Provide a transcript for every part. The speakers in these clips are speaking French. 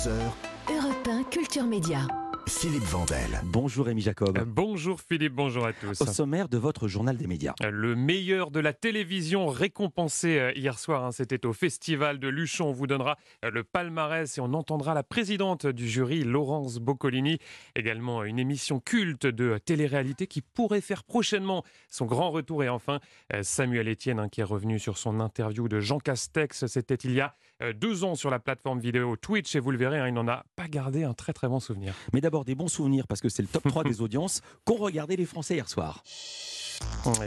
11h. Europe 1 Culture Média. Philippe Vandel. Bonjour Rémi Jacob. Euh, Bonjour Philippe, bonjour à tous. Au sommaire de votre journal des médias. Euh, Le meilleur de la télévision récompensé euh, hier soir, hein, c'était au Festival de Luchon. On vous donnera le palmarès et on entendra la présidente du jury, Laurence Boccolini. Également une émission culte de télé-réalité qui pourrait faire prochainement son grand retour. Et enfin, Samuel Etienne hein, qui est revenu sur son interview de Jean Castex. C'était il y a deux ans sur la plateforme vidéo Twitch et vous le verrez, hein, il n'en a pas gardé un très très bon souvenir. Mais d'abord des bons souvenirs parce que c'est le top 3 des audiences qu'ont regardé les Français hier soir.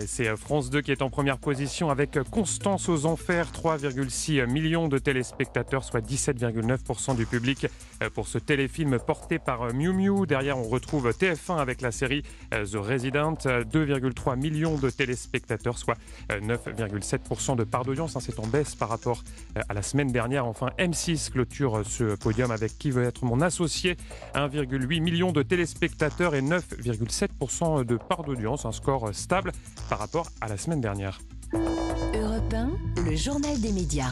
C'est euh, France 2 qui est en première position avec Constance aux Enfers, 3,6 millions de téléspectateurs, soit 17,9% du public euh, pour ce téléfilm porté par euh, Miu Miu. Derrière, on retrouve TF1 avec la série euh, The Resident, euh, 2,3 millions de téléspectateurs, soit euh, 9,7% de part d'audience. hein. C'est en baisse par rapport euh, à la semaine dernière. Enfin, M6 clôture euh, ce podium avec Qui veut être mon associé, 1,8 million de téléspectateurs et 9,7% de part d'audience. Un score euh, stable par rapport à la semaine dernière. Europe 1, le journal des médias.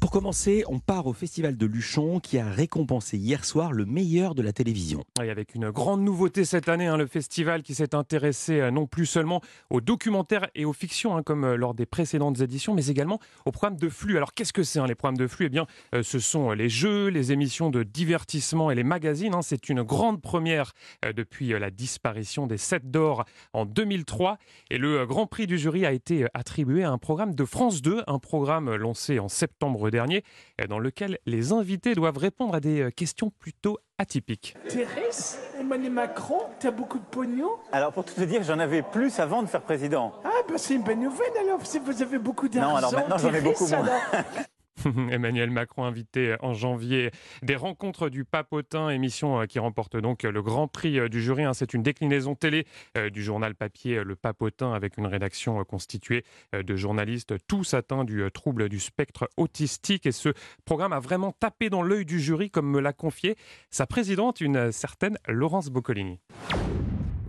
Pour commencer, on part au Festival de Luchon qui a récompensé hier soir le meilleur de la télévision. Et avec une grande nouveauté cette année, hein, le festival qui s'est intéressé euh, non plus seulement aux documentaires et aux fictions, hein, comme euh, lors des précédentes éditions, mais également aux programmes de flux. Alors qu'est-ce que c'est hein, les programmes de flux? Eh bien, euh, ce sont les jeux, les émissions de divertissement et les magazines. C'est une grande première depuis la disparition des 7 d'or en 2003. Et le Grand Prix du jury a été attribué à un programme de France 2, un programme lancé en septembre dernier, euh, dans lequel les invités doivent répondre à des euh, questions plutôt atypiques. Thérèse, Emmanuel Macron, t'as beaucoup de pognon? Alors pour tout te dire, j'en avais plus avant de faire président. Ah bah c'est une bonne nouvelle alors, si vous avez beaucoup d'argent. Non, alors maintenant, j'en ai beaucoup moins. Emmanuel Macron invité en janvier des rencontres du papotin, émission euh, qui remporte donc le grand prix euh, du jury. hein. C'est une déclinaison télé euh, du journal papier euh, Le Papotin avec une rédaction euh, constituée euh, de journalistes tous atteints du euh, trouble du spectre autistique. Et ce programme a vraiment tapé dans l'œil du jury, comme me l'a confié sa présidente, une euh, certaine Laurence Boccolini.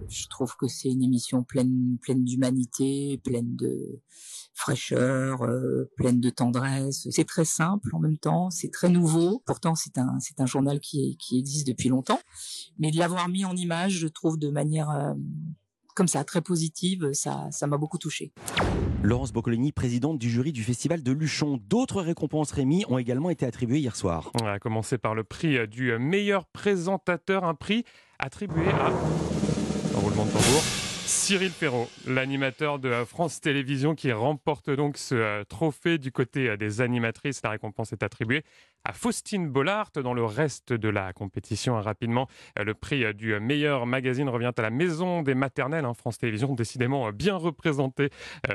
Je trouve que c'est une émission pleine, pleine d'humanité, pleine de fraîcheur, euh, pleine de tendresse. C'est très simple en même temps, c'est très nouveau. Pourtant, c'est un, c'est un journal qui, est- qui existe depuis longtemps. Mais de l'avoir mis en image, je trouve de manière euh, comme ça, très positive, ça, ça m'a beaucoup touchée. Laurence Boccolini, présidente du jury du Festival de Luchon. D'autres récompenses Rémi ont également été attribuées hier soir. On va commencer par le prix du meilleur présentateur, un prix attribué à roulement de tambour. Cyril Perrault, l'animateur de France Télévisions, qui remporte donc ce euh, trophée du côté euh, des animatrices. La récompense est attribuée à Faustine Bollard. Dans le reste de la compétition, rapidement, euh, le prix du meilleur magazine revient à la Maison des Maternelles. hein. France Télévisions, décidément bien représentée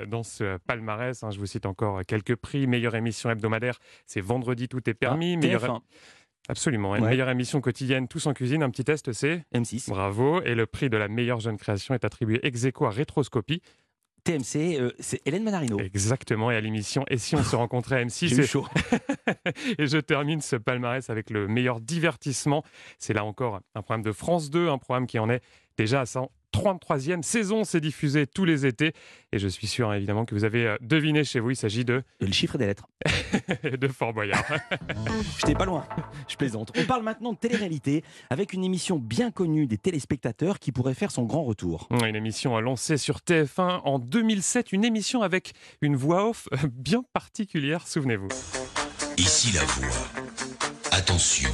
dans ce palmarès. hein. Je vous cite encore quelques prix. Meilleure émission hebdomadaire, c'est Vendredi, tout est permis. Ah, Meilleure- TF1, Absolument. Une Ouais. meilleure émission quotidienne, tous en cuisine. Un petit test, c'est M6, bravo. Et le prix de la meilleure jeune création est attribué ex aequo à Rétroscopie. TMC, euh, c'est Hélène Manarino. Exactement. Et à l'émission Et si on se rencontrait à M6 J'ai eu et- chaud. Et je termine ce palmarès avec le meilleur divertissement. C'est là encore un programme de France 2, un programme qui en est déjà à son 33e saison. C'est diffusé tous les étés. Et je suis sûr, hein, évidemment, que vous avez euh, deviné chez vous. Il s'agit de, Le chiffre des lettres. de Fort Boyard. J'étais pas loin, je plaisante. On parle maintenant de télé-réalité avec une émission bien connue des téléspectateurs qui pourrait faire son grand retour. Une émission lancée sur TF1 en 2007, une émission avec une voix off bien particulière, souvenez-vous. Ici la voix. Attention,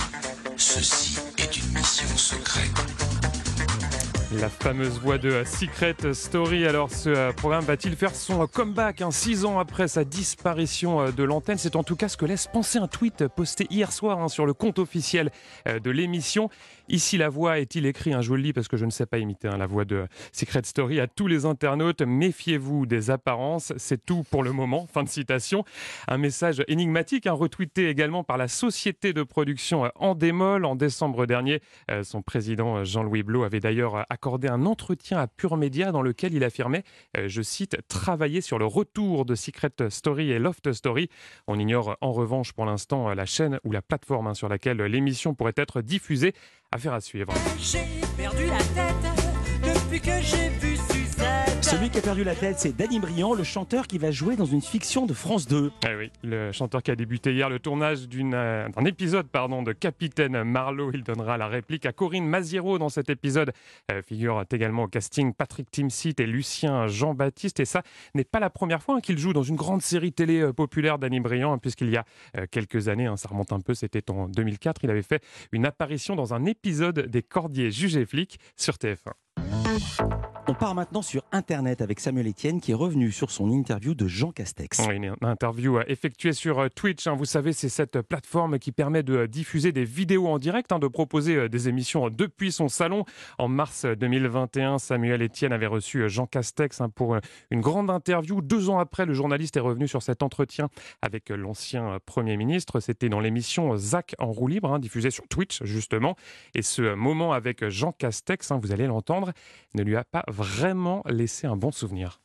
ceci est une mission secrète. La fameuse voix de Secret Story. Alors, ce euh, programme va-t-il faire son comeback hein, six ans après sa disparition euh, de l'antenne? C'est en tout cas ce que laisse penser un tweet posté hier soir hein, sur le compte officiel euh, de l'émission. Ici, la voix est-il écrit hein, Je vous le lis parce que je ne sais pas imiter hein, la voix de Secret Story. À tous les internautes, méfiez-vous des apparences. C'est tout pour le moment. Fin de citation. Un message énigmatique, hein, retweeté également par la société de production Endemol en décembre dernier. Son président Jean-Louis Blot avait d'ailleurs accordé un entretien à Pure Média dans lequel il affirmait, euh, je cite, travailler sur le retour de Secret Story et Loft Story. On ignore en revanche pour l'instant euh, la chaîne ou la plateforme hein, sur laquelle l'émission pourrait être diffusée. Affaire à suivre. J'ai perdu la tête depuis que j'ai vu. Celui qui a perdu la tête, c'est Danny Briand, le chanteur qui va jouer dans une fiction de France 2. Eh oui, le chanteur qui a débuté hier le tournage euh, d'un épisode pardon, de Capitaine Marlowe. Il donnera la réplique à Corinne Maziero dans cet épisode. Euh, figurent également au casting Patrick Timsit et Lucien Jean-Baptiste. Et ça n'est pas la première fois qu'il joue dans une grande série télé euh, populaire Danny Briand, hein, puisqu'il y a euh, quelques années, hein, ça remonte un peu, c'était en 2004, il avait fait une apparition dans un épisode des Cordiers jugés flics sur TF1. On part maintenant sur Internet avec Samuel Etienne qui est revenu sur son interview de Jean Castex. Une interview euh, effectuée sur euh, Twitch. hein. Vous savez, c'est cette plateforme qui permet de euh, diffuser des vidéos en direct, hein, de proposer euh, des émissions depuis son salon. En mars 2021, Samuel Etienne avait reçu euh, Jean Castex hein, pour euh, une grande interview. Deux ans après, le journaliste est revenu sur cet entretien avec euh, l'ancien euh, Premier ministre. C'était dans l'émission Zach en roue libre, diffusée sur Twitch justement. Et ce euh, moment avec euh, Jean Castex, vous allez l'entendre, ne lui a pas vraiment laissé un bon souvenir.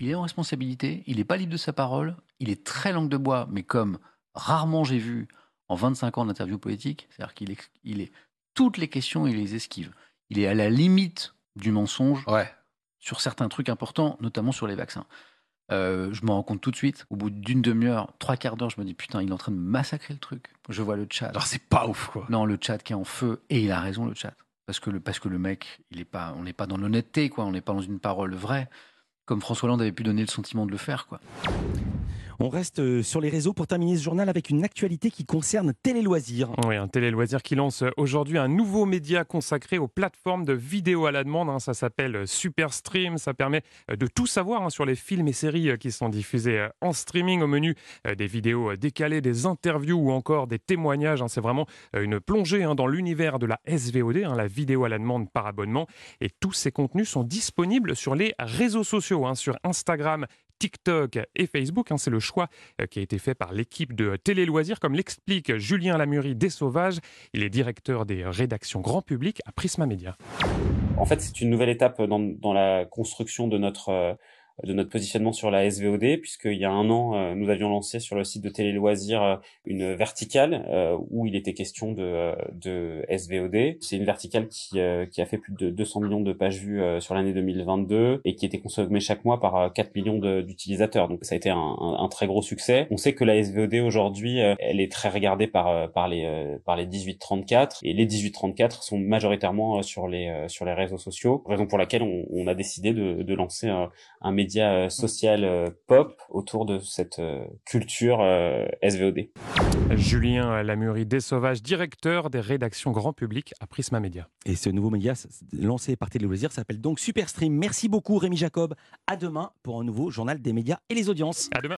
il est en responsabilité, il n'est pas libre de sa parole, il est très langue de bois, mais comme rarement j'ai vu en 25 ans d'interview politique, c'est-à-dire qu'il est, il est toutes les questions, il les esquive. Il est à la limite du mensonge sur certains trucs importants, notamment sur les vaccins. Euh, je m'en rends compte tout de suite. Au bout d'une demi-heure, trois quarts d'heure, je me dis putain, il est en train de massacrer le truc. Je vois le chat. Alors c'est pas ouf quoi. Non, le chat qui est en feu, et il a raison, le chat. Parce que le, mec, il on n'est pas dans l'honnêteté, quoi. On n'est pas dans une parole vraie, comme François Hollande avait pu donner le sentiment de le faire, quoi. On reste euh, sur les réseaux pour terminer ce journal avec une actualité qui concerne Télé Loisirs. Oui, un télé-loisir qui lance aujourd'hui un nouveau média consacré aux plateformes de vidéo à la demande. hein. Ça s'appelle Superstream. Ça permet euh, de tout savoir hein, sur les films et séries euh, qui sont diffusés en streaming. Au menu, des vidéos décalées, des interviews ou encore des témoignages. hein. C'est vraiment une plongée dans l'univers de la SVOD, la vidéo à la demande par abonnement. Et tous ces contenus sont disponibles sur les réseaux sociaux, sur Instagram, TikTok et Facebook. hein. C'est le choix euh, qui a été fait par l'équipe de Télé Loisirs, comme l'explique Julien Lamurie des Sauvages. Il est directeur des rédactions grand public à Prisma Media. En fait, c'est une nouvelle étape dans, dans la construction de notre euh, de notre positionnement sur la SVOD, puisqu'il y a un an, euh, nous avions lancé sur le site de Télé Loisirs euh, une verticale euh, où il était question de, de SVOD. C'est une verticale qui, qui a fait plus de 200 millions de pages vues sur l'année 2022 et qui était consommée chaque mois par euh, 4 millions d'utilisateurs. Donc ça a été un, un- très gros succès. On sait que la SVOD aujourd'hui, elle est très regardée par par les par les 18-34 et les 18-34 sont majoritairement sur les sur les réseaux sociaux. Raison pour laquelle on, on a décidé de, de lancer un, un média euh, social euh, pop autour de cette euh, culture euh, SVOD. Julien Lamurie des Sauvages, directeur des rédactions grand public à Prisma Media. Et ce nouveau média lancé par Télé Loisirs s'appelle donc Superstream. Merci beaucoup Rémi Jacob. À demain pour un nouveau journal des médias et les audiences. À demain.